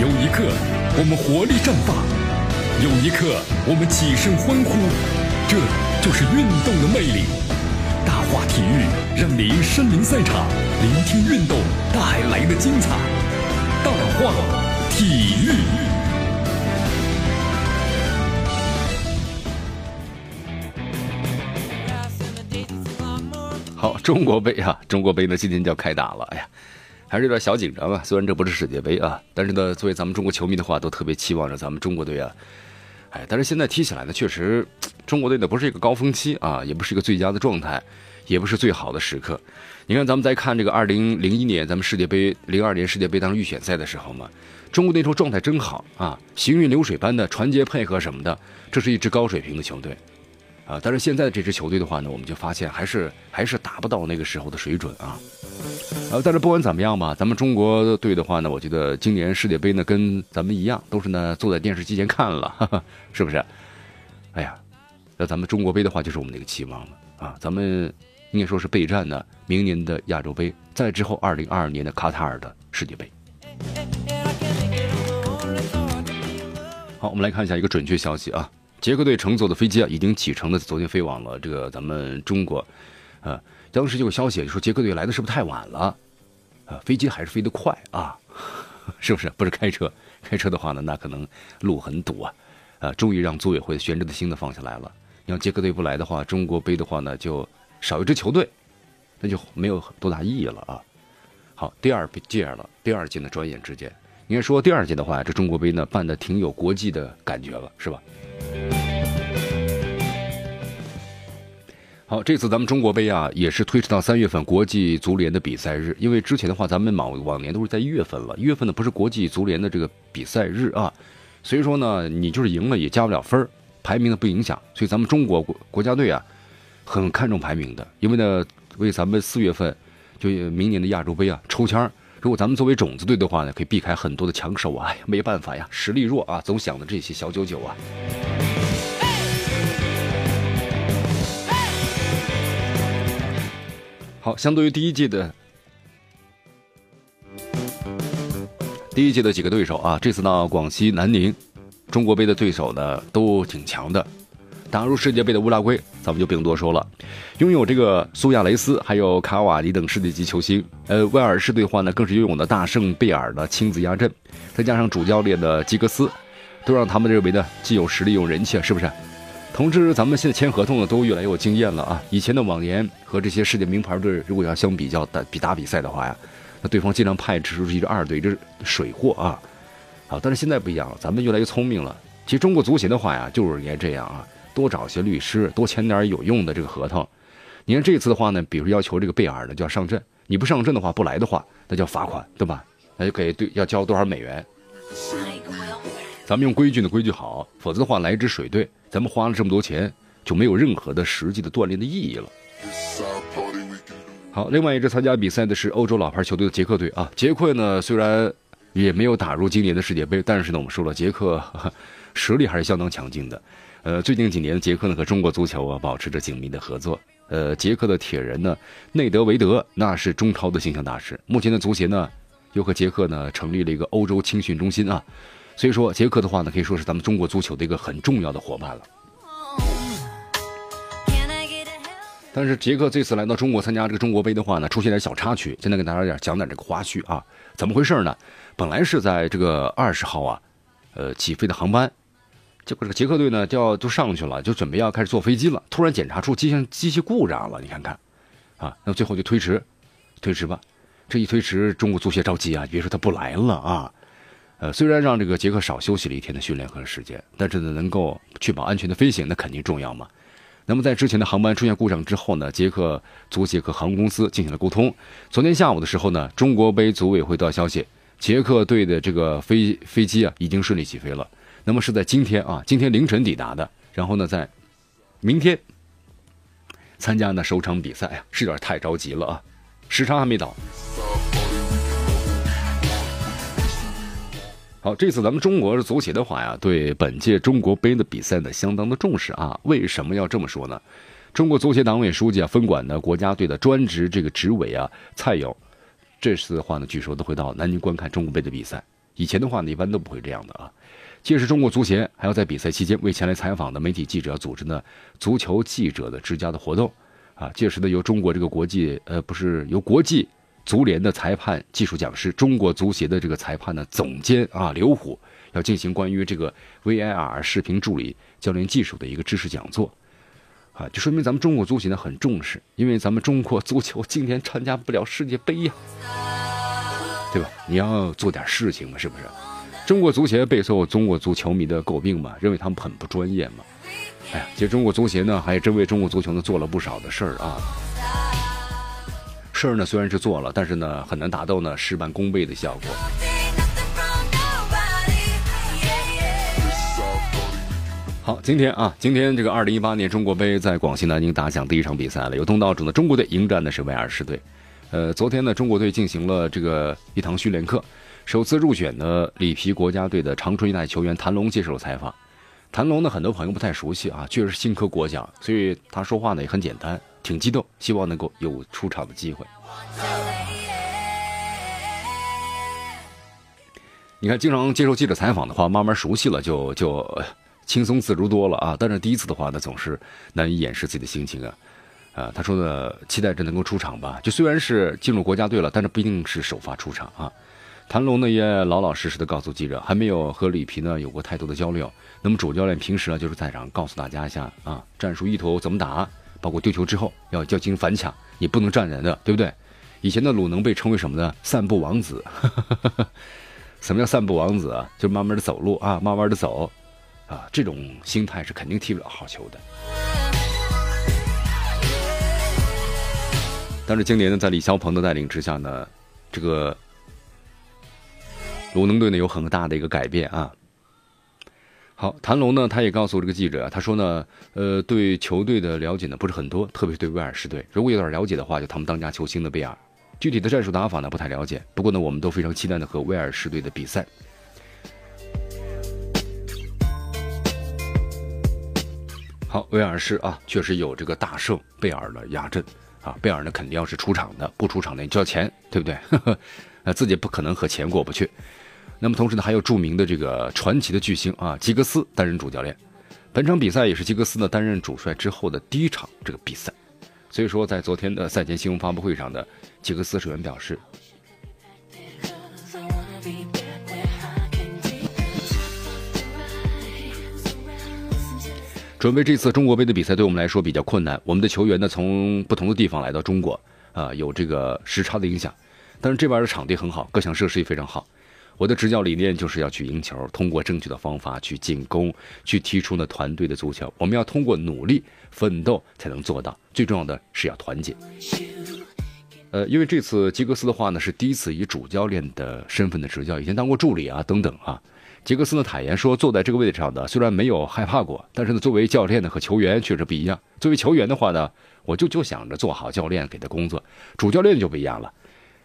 有一刻，我们活力绽放；有一刻，我们起身欢呼。这就是运动的魅力。大话体育让您身临赛场，聆听运动带来的精彩。大话体育。好，中国杯啊，中国杯呢，今天就要开打了。哎呀。还是有点小紧张啊，虽然这不是世界杯啊，但是呢，作为咱们中国球迷的话，都特别期望着咱们中国队啊。哎，但是现在踢起来呢，确实中国队呢不是一个高峰期啊，也不是一个最佳的状态，也不是最好的时刻。你看，咱们在看这个二零零一年咱们世界杯、零二年世界杯当中预选赛的时候嘛，中国那时候状态真好啊，行云流水般的传接配合什么的，这是一支高水平的球队啊。但是现在的这支球队的话呢，我们就发现还是还是达不到那个时候的水准啊。呃，但是不管怎么样吧，咱们中国队的话呢，我觉得今年世界杯呢，跟咱们一样，都是呢坐在电视机前看了，哈哈，是不是？哎呀，那咱们中国杯的话，就是我们的一个期望了啊。咱们应该说是备战呢，明年的亚洲杯，再之后二零二二年的卡塔尔的世界杯。好，我们来看一下一个准确消息啊，捷克队乘坐的飞机啊，已经启程的，昨天飞往了这个咱们中国，啊。当时就有消息说捷克队来的是不是太晚了？啊，飞机还是飞得快啊，是不是？不是开车，开车的话呢，那可能路很堵啊。啊，终于让组委会悬着的心的放下来了。你要捷克队不来的话，中国杯的话呢就少一支球队，那就没有多大意义了啊。好，第二届了，第二届呢转眼之间，应该说第二届的话，这中国杯呢办的挺有国际的感觉了，是吧？好，这次咱们中国杯啊，也是推迟到三月份国际足联的比赛日，因为之前的话，咱们往往年都是在一月份了，一月份呢不是国际足联的这个比赛日啊，所以说呢，你就是赢了也加不了分排名呢不影响，所以咱们中国国国家队啊，很看重排名的，因为呢，为咱们四月份就明年的亚洲杯啊抽签如果咱们作为种子队的话呢，可以避开很多的强手啊，没办法呀，实力弱啊，总想着这些小九九啊。好，相对于第一届的第一届的几个对手啊，这次呢，广西南宁中国杯的对手呢都挺强的。打入世界杯的乌拉圭，咱们就不用多说了，拥有这个苏亚雷斯还有卡瓦尼等世界级球星。呃，威尔士队话呢，更是拥有的大圣贝尔的亲自压阵，再加上主教练的吉格斯，都让他们认为呢，既有实力又有人气，是不是？同志，咱们现在签合同呢，都越来越有经验了啊！以前的往年和这些世界名牌队，如果要相比较打比打比赛的话呀，那对方经常派出一支二队，这水货啊！好，但是现在不一样了，咱们越来越聪明了。其实中国足协的话呀，就是应该这样啊，多找些律师，多签点有用的这个合同。你看这次的话呢，比如要求这个贝尔呢就要上阵，你不上阵的话，不来的话，那叫罚款，对吧？那就给对要交多少美元？咱们用规矩呢，规矩好，否则的话来一支水队，咱们花了这么多钱，就没有任何的实际的锻炼的意义了。好，另外一支参加比赛的是欧洲老牌球队的捷克队啊。捷克呢虽然也没有打入今年的世界杯，但是呢我们说了，捷克 实力还是相当强劲的。呃，最近几年，捷克呢和中国足球啊保持着紧密的合作。呃，捷克的铁人呢内德维德那是中超的形象大使。目前的足协呢又和捷克呢成立了一个欧洲青训中心啊。所以说，捷克的话呢，可以说是咱们中国足球的一个很重要的伙伴了。但是，杰克这次来到中国参加这个中国杯的话呢，出现点小插曲。现在给大家点讲点这个花絮啊，怎么回事呢？本来是在这个二十号啊，呃，起飞的航班，结果这个捷克队呢就要就上去了，就准备要开始坐飞机了。突然检查出机械机器故障了，你看看，啊，那最后就推迟，推迟吧。这一推迟，中国足协着急啊，别说他不来了啊。呃，虽然让这个杰克少休息了一天的训练和时间，但是呢，能够确保安全的飞行，那肯定重要嘛。那么在之前的航班出现故障之后呢，捷克足协和航空公司进行了沟通。昨天下午的时候呢，中国杯组委会得到消息，捷克队的这个飞飞机啊已经顺利起飞了。那么是在今天啊，今天凌晨抵达的，然后呢，在明天参加呢首场比赛呀，是有点太着急了啊，时差还没到。好，这次咱们中国足协的话呀，对本届中国杯的比赛呢，相当的重视啊。为什么要这么说呢？中国足协党委书记啊，分管的国家队的专职这个执委啊，蔡勇，这次的话呢，据说都会到南京观看中国杯的比赛。以前的话呢，一般都不会这样的啊。届时，中国足协还要在比赛期间为前来采访的媒体记者组织呢足球记者的之家的活动，啊，届时呢由中国这个国际呃不是由国际足联的裁判技术讲师，中国足协的这个裁判的总监啊刘虎要进行关于这个 VIR 视频助理教练技术的一个知识讲座，啊，就说明咱们中国足协呢很重视，因为咱们中国足球今年参加不了世界杯呀，对吧？你要做点事情嘛，是不是？中国足协备受中国足球迷的诟病嘛，认为他们很不专业嘛。哎呀，其实中国足协呢，还真为中国足球呢做了不少的事儿啊。事儿呢虽然是做了，但是呢很难达到呢事半功倍的效果。好，今天啊，今天这个二零一八年中国杯在广西南宁打响第一场比赛了，有东道主的中国队迎战的是威尔士队。呃，昨天呢，中国队进行了这个一堂训练课。首次入选的里皮国家队的长春一代球员谭龙接受了采访。谭龙呢，很多朋友不太熟悉啊，确实是新科国脚，所以他说话呢也很简单，挺激动，希望能够有出场的机会。你看，经常接受记者采访的话，慢慢熟悉了，就就轻松自如多了啊。但是第一次的话呢，总是难以掩饰自己的心情啊。啊，他说呢，期待着能够出场吧。就虽然是进入国家队了，但是不一定是首发出场啊。谭龙呢也老老实实的告诉记者，还没有和里皮呢有过太多的交流。那么主教练平时呢就是在场告诉大家一下啊，战术意图怎么打，包括丢球之后要要进行反抢，你不能站人的，对不对？以前的鲁能被称为什么呢？散步王子。什么叫散步王子啊？就是慢慢的走路啊，慢慢的走，啊，这种心态是肯定踢不了好球的。但是今年呢，在李霄鹏的带领之下呢，这个。鲁能队呢有很大的一个改变啊。好，谭龙呢，他也告诉这个记者，他说呢，呃，对球队的了解呢不是很多，特别是对威尔士队，如果有点了解的话，就他们当家球星的贝尔，具体的战术打法呢不太了解。不过呢，我们都非常期待的和威尔士队的比赛。好，威尔士啊，确实有这个大胜贝尔的压阵啊，贝尔呢肯定要是出场的，不出场呢交钱，对不对？呃，自己不可能和钱过不去。那么同时呢，还有著名的这个传奇的巨星啊，吉格斯担任主教练。本场比赛也是吉格斯呢担任主帅之后的第一场这个比赛。所以说，在昨天的赛前新闻发布会上呢，吉格斯首先表示，准备这次中国杯的比赛对我们来说比较困难。我们的球员呢从不同的地方来到中国，啊，有这个时差的影响，但是这边的场地很好，各项设施也非常好。我的执教理念就是要去赢球，通过正确的方法去进攻，去踢出呢团队的足球。我们要通过努力奋斗才能做到。最重要的是要团结。呃，因为这次吉格斯的话呢是第一次以主教练的身份的执教，以前当过助理啊等等啊。吉格斯呢坦言说，坐在这个位置上的虽然没有害怕过，但是呢作为教练呢和球员确实不一样。作为球员的话呢，我就就想着做好教练给的工作，主教练就不一样了。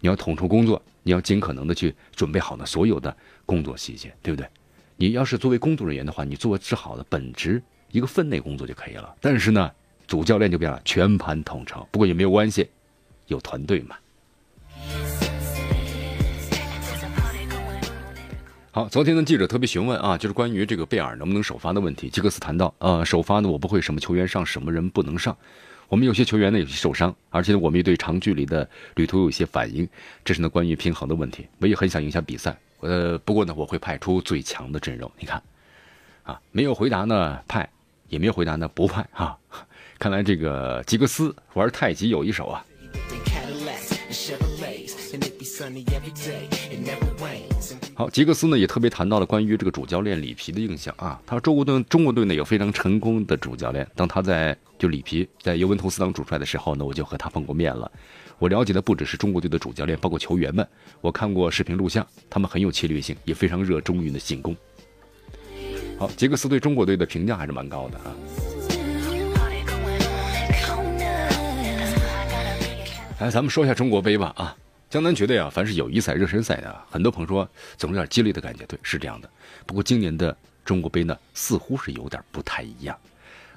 你要统筹工作，你要尽可能的去准备好呢所有的工作细节，对不对？你要是作为工作人员的话，你做只好的本职一个分内工作就可以了。但是呢，主教练就变了，全盘统筹。不过也没有关系，有团队嘛。好，昨天的记者特别询问啊，就是关于这个贝尔能不能首发的问题。吉格斯谈到，呃，首发呢，我不会什么球员上，什么人不能上。我们有些球员呢有些受伤，而且呢我们也对长距离的旅途有些反应，这是呢关于平衡的问题。我也很想赢下比赛，呃，不过呢我会派出最强的阵容。你看，啊，没有回答呢派，也没有回答呢不派啊。看来这个吉格斯玩太极有一手啊。好，吉格斯呢也特别谈到了关于这个主教练里皮的印象啊。他说中国队中国队呢有非常成功的主教练。当他在就里皮在尤文图斯当主帅的时候呢，我就和他碰过面了。我了解的不只是中国队的主教练，包括球员们。我看过视频录像，他们很有侵略性，也非常热衷于的进攻。好，吉格斯对中国队的评价还是蛮高的啊。来，咱们说一下中国杯吧啊。江南觉得呀，凡是友谊赛、热身赛的，很多朋友说总有点激烈的感觉，对，是这样的。不过今年的中国杯呢，似乎是有点不太一样，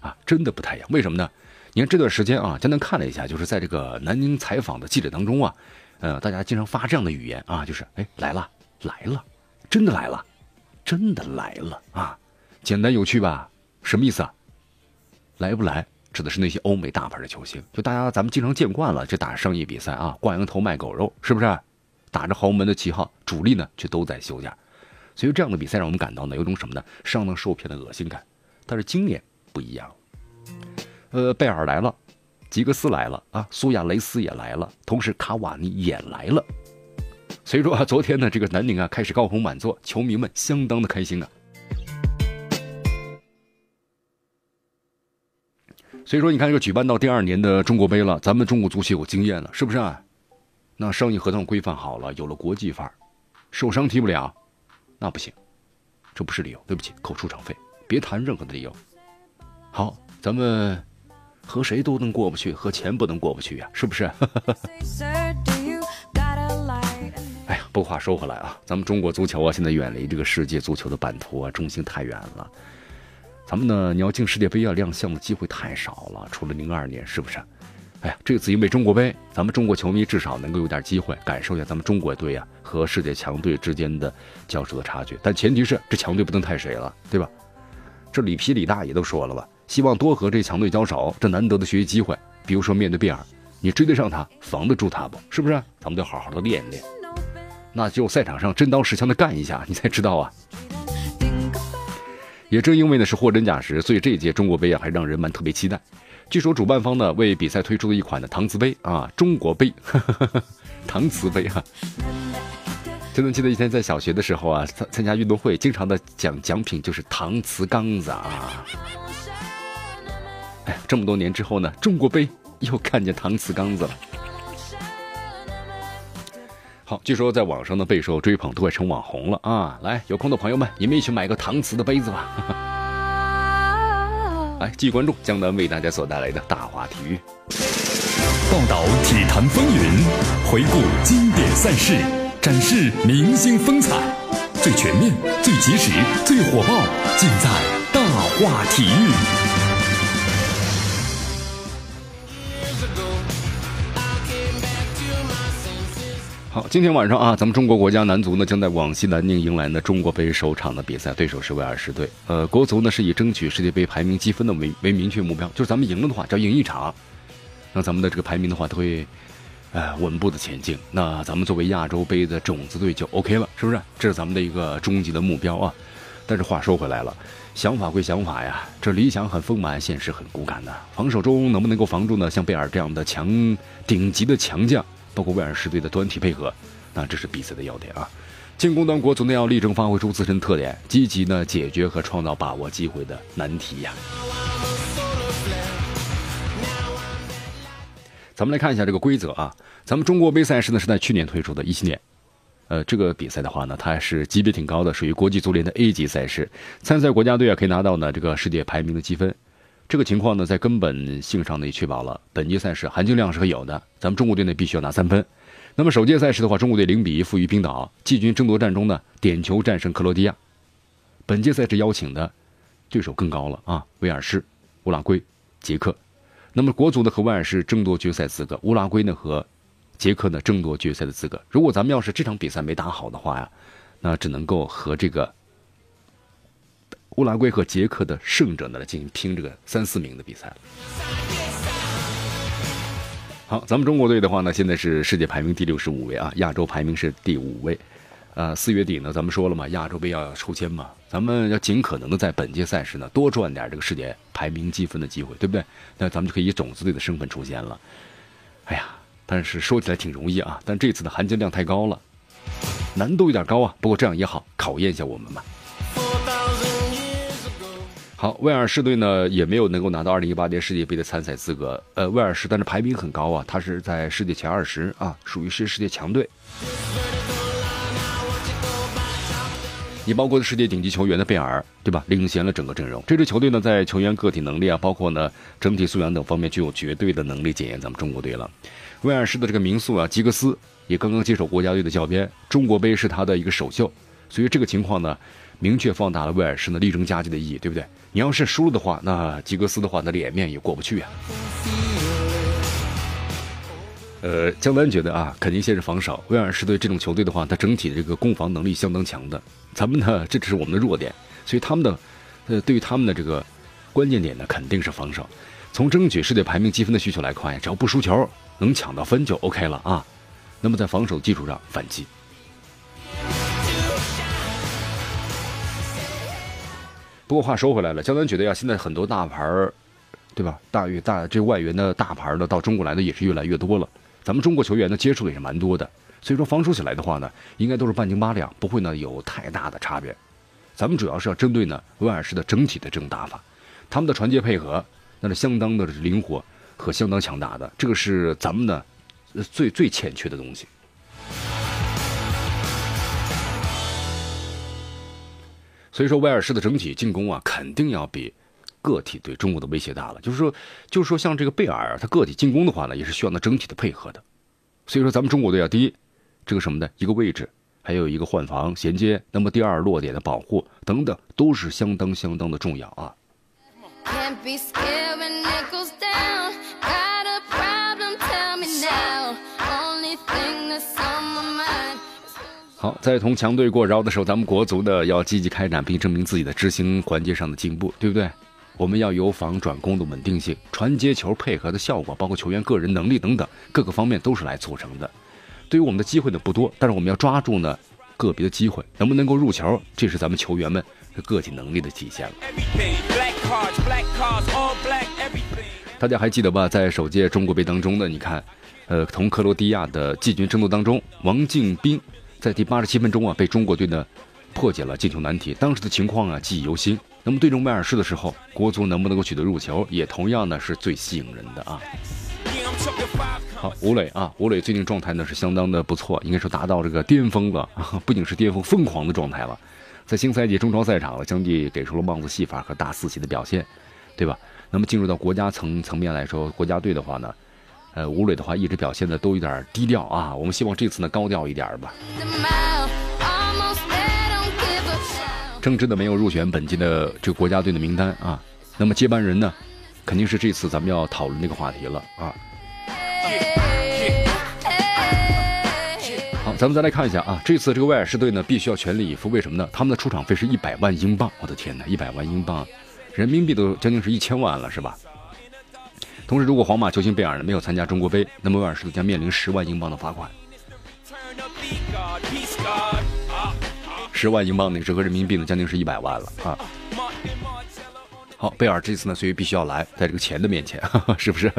啊，真的不太一样。为什么呢？你看这段时间啊，江南看了一下，就是在这个南宁采访的记者当中啊，呃，大家经常发这样的语言啊，就是哎来了来了，真的来了，真的来了啊！简单有趣吧？什么意思啊？来不来，指的是那些欧美大牌的球星，就大家咱们经常见惯了，这打商业比赛啊，挂羊头卖狗肉，是不是？打着豪门的旗号，主力呢却都在休假，所以这样的比赛让我们感到呢有种什么呢？上当受骗的恶心感。但是今年不一样，呃，贝尔来了，吉格斯来了啊，苏亚雷斯也来了，同时卡瓦尼也来了。所以说啊，昨天呢，这个南宁啊开始高朋满座，球迷们相当的开心啊。所以说，你看这个举办到第二年的中国杯了，咱们中国足协有经验了，是不是啊？那商业合同规范好了，有了国际范儿，受伤踢不了，那不行，这不是理由。对不起，扣出场费，别谈任何的理由。好，咱们和谁都能过不去，和钱不能过不去呀，是不是？哎呀，不过话说回来啊，咱们中国足球啊，现在远离这个世界足球的版图啊，中心太远了。咱们呢，你要进世界杯啊，亮相的机会太少了。除了零二年，是不是？哎呀，这次因为中国杯，咱们中国球迷至少能够有点机会感受一下咱们中国队啊和世界强队之间的交手的差距。但前提是这强队不能太水了，对吧？这里皮李大爷都说了吧，希望多和这强队交手，这难得的学习机会。比如说面对贝尔，你追得上他，防得住他不？是不是？咱们得好好的练一练。那就赛场上真刀实枪的干一下，你才知道啊。也正因为呢是货真价实，所以这一届中国杯啊还让人们特别期待。据说主办方呢为比赛推出了一款的搪瓷杯啊，中国杯，搪瓷杯哈。真的记得以前在小学的时候啊，参参加运动会，经常的奖奖品就是搪瓷缸子啊。哎，这么多年之后呢，中国杯又看见搪瓷缸子了。好，据说在网上呢备受追捧，都快成网红了啊！来，有空的朋友们，你们一起买个搪瓷的杯子吧。来，继续关注江南为大家所带来的大话体育，报道体坛风云，回顾经典赛事，展示明星风采，最全面、最及时、最火爆，尽在大话体育。好，今天晚上啊，咱们中国国家男足呢将在广西南宁迎来呢中国杯首场的比赛，对手是威尔士队。呃，国足呢是以争取世界杯排名积分的为为明确目标，就是咱们赢了的话，只要赢一场，那咱们的这个排名的话都会，呃，稳步的前进。那咱们作为亚洲杯的种子队就 OK 了，是不是？这是咱们的一个终极的目标啊。但是话说回来了，想法归想法呀，这理想很丰满，现实很骨感的。防守中能不能够防住呢？像贝尔这样的强顶级的强将。包括威尔士队的团体配合，那这是比赛的要点啊。进攻端国足呢要力争发挥出自身特点，积极呢解决和创造把握机会的难题呀。咱们来看一下这个规则啊。咱们中国杯赛事呢是在去年推出的，一七年。呃，这个比赛的话呢，它是级别挺高的，属于国际足联的 A 级赛事。参赛国家队啊可以拿到呢这个世界排名的积分。这个情况呢，在根本性上呢也确保了本届赛事含金量是会有的。咱们中国队呢必须要拿三分。那么首届赛事的话，中国队零比一负于冰岛，季军争夺战中呢点球战胜克罗地亚。本届赛事邀请的对手更高了啊，威尔士、乌拉圭、捷克。那么国足呢和威尔士争夺决赛资格，乌拉圭呢和捷克呢争夺决赛的资格。如果咱们要是这场比赛没打好的话呀，那只能够和这个。乌拉圭和捷克的胜者呢来进行拼这个三四名的比赛了。好，咱们中国队的话呢，现在是世界排名第六十五位啊，亚洲排名是第五位。呃，四月底呢，咱们说了嘛，亚洲杯要抽签嘛，咱们要尽可能的在本届赛事呢多赚点这个世界排名积分的机会，对不对？那咱们就可以以种子队的身份出现了。哎呀，但是说起来挺容易啊，但这次的含金量太高了，难度有点高啊。不过这样也好，考验一下我们嘛。好，威尔士队呢也没有能够拿到2018年世界杯的参赛资格。呃，威尔士但是排名很高啊，他是在世界前二十啊，属于是世界强队。你包括世界顶级球员的贝尔，对吧？领衔了整个阵容。这支球队呢，在球员个体能力啊，包括呢整体素养等方面，具有绝对的能力检验咱们中国队了。威尔士的这个名宿啊，吉格斯也刚刚接手国家队的教鞭，中国杯是他的一个首秀，所以这个情况呢。明确放大了威尔士呢力争佳绩的意义，对不对？你要是输了的话，那吉格斯的话，那脸面也过不去啊。呃，江南觉得啊，肯定先是防守。威尔士队这种球队的话，他整体的这个攻防能力相当强的。咱们呢，这只是我们的弱点，所以他们的，呃，对于他们的这个关键点呢，肯定是防守。从争取世界排名积分的需求来看呀，只要不输球，能抢到分就 OK 了啊。那么在防守基础上反击。不过话说回来了，江南觉得呀，现在很多大牌儿，对吧？大于大这外援的大牌呢，到中国来的也是越来越多了。咱们中国球员呢，接触的也是蛮多的，所以说防守起来的话呢，应该都是半斤八两，不会呢有太大的差别。咱们主要是要针对呢威尔士的整体的这种打法，他们的传接配合那是相当的灵活和相当强大的，这个是咱们呢最最欠缺的东西。所以说威尔士的整体进攻啊，肯定要比个体对中国的威胁大了。就是说，就是说，像这个贝尔，他个体进攻的话呢，也是需要那整体的配合的。所以说，咱们中国队啊，第一，这个什么的一个位置，还有一个换防衔接，那么第二落点的保护等等，都是相当相当的重要啊。好，在同强队过招的时候，咱们国足呢要积极开展，并证明自己的执行环节上的进步，对不对？我们要有防转攻的稳定性，传接球配合的效果，包括球员个人能力等等各个方面都是来促成的。对于我们的机会呢不多，但是我们要抓住呢个别的机会，能不能够入球，这是咱们球员们个体能力的体现了。大家还记得吧？在首届中国杯当中呢，你看，呃，同克罗地亚的季军争夺当中，王敬斌。在第八十七分钟啊，被中国队呢破解了进球难题。当时的情况啊，记忆犹新。那么对阵威尔士的时候，国足能不能够取得入球，也同样呢是最吸引人的啊。好，吴磊啊，吴磊最近状态呢是相当的不错，应该说达到这个巅峰了，不仅是巅峰，疯狂的状态了。在新赛季中超赛场了，相继给出了帽子戏法和大四喜的表现，对吧？那么进入到国家层层面来说，国家队的话呢？呃，吴磊的话一直表现的都有点低调啊，我们希望这次呢高调一点吧。郑智的没有入选本届的这个国家队的名单啊，那么接班人呢，肯定是这次咱们要讨论这个话题了啊。好，咱们再来看一下啊，这次这个威尔士队呢必须要全力以赴，为什么呢？他们的出场费是一百万英镑，我的天哪，一百万英镑，人民币都将近是一千万了，是吧？同时，如果皇马球星贝尔呢没有参加中国杯，那么威尔士队将面临十万英镑的罚款。十万英镑呢，折合人民币呢，将近是一百万了啊！好，贝尔这次呢，所以必须要来，在这个钱的面前，是不是？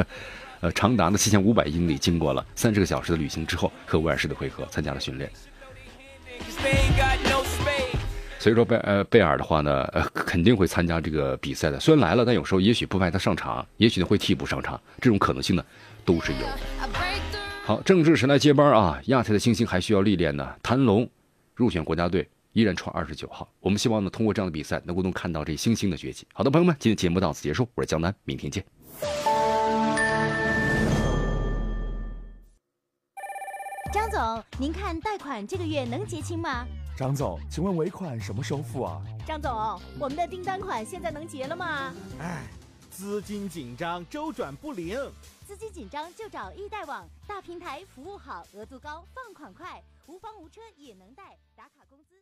呃，长达呢七千五百英里，经过了三十个小时的旅行之后，和威尔士的会合，参加了训练。所以说贝呃贝尔的话呢，呃肯定会参加这个比赛的。虽然来了，但有时候也许不派他上场，也许呢会替补上场，这种可能性呢都是有的。好，郑智谁来接班啊？亚太的星星还需要历练呢。谭龙入选国家队，依然穿二十九号。我们希望呢通过这样的比赛，能够能看到这星星的崛起。好的，朋友们，今天节目到此结束，我是江南，明天见。张总，您看贷款这个月能结清吗？张总，请问尾款什么时候付啊？张总，我们的订单款现在能结了吗？哎，资金紧张，周转不灵。资金紧张就找易贷网，大平台，服务好，额度高，放款快，无房无车也能贷，打卡工资。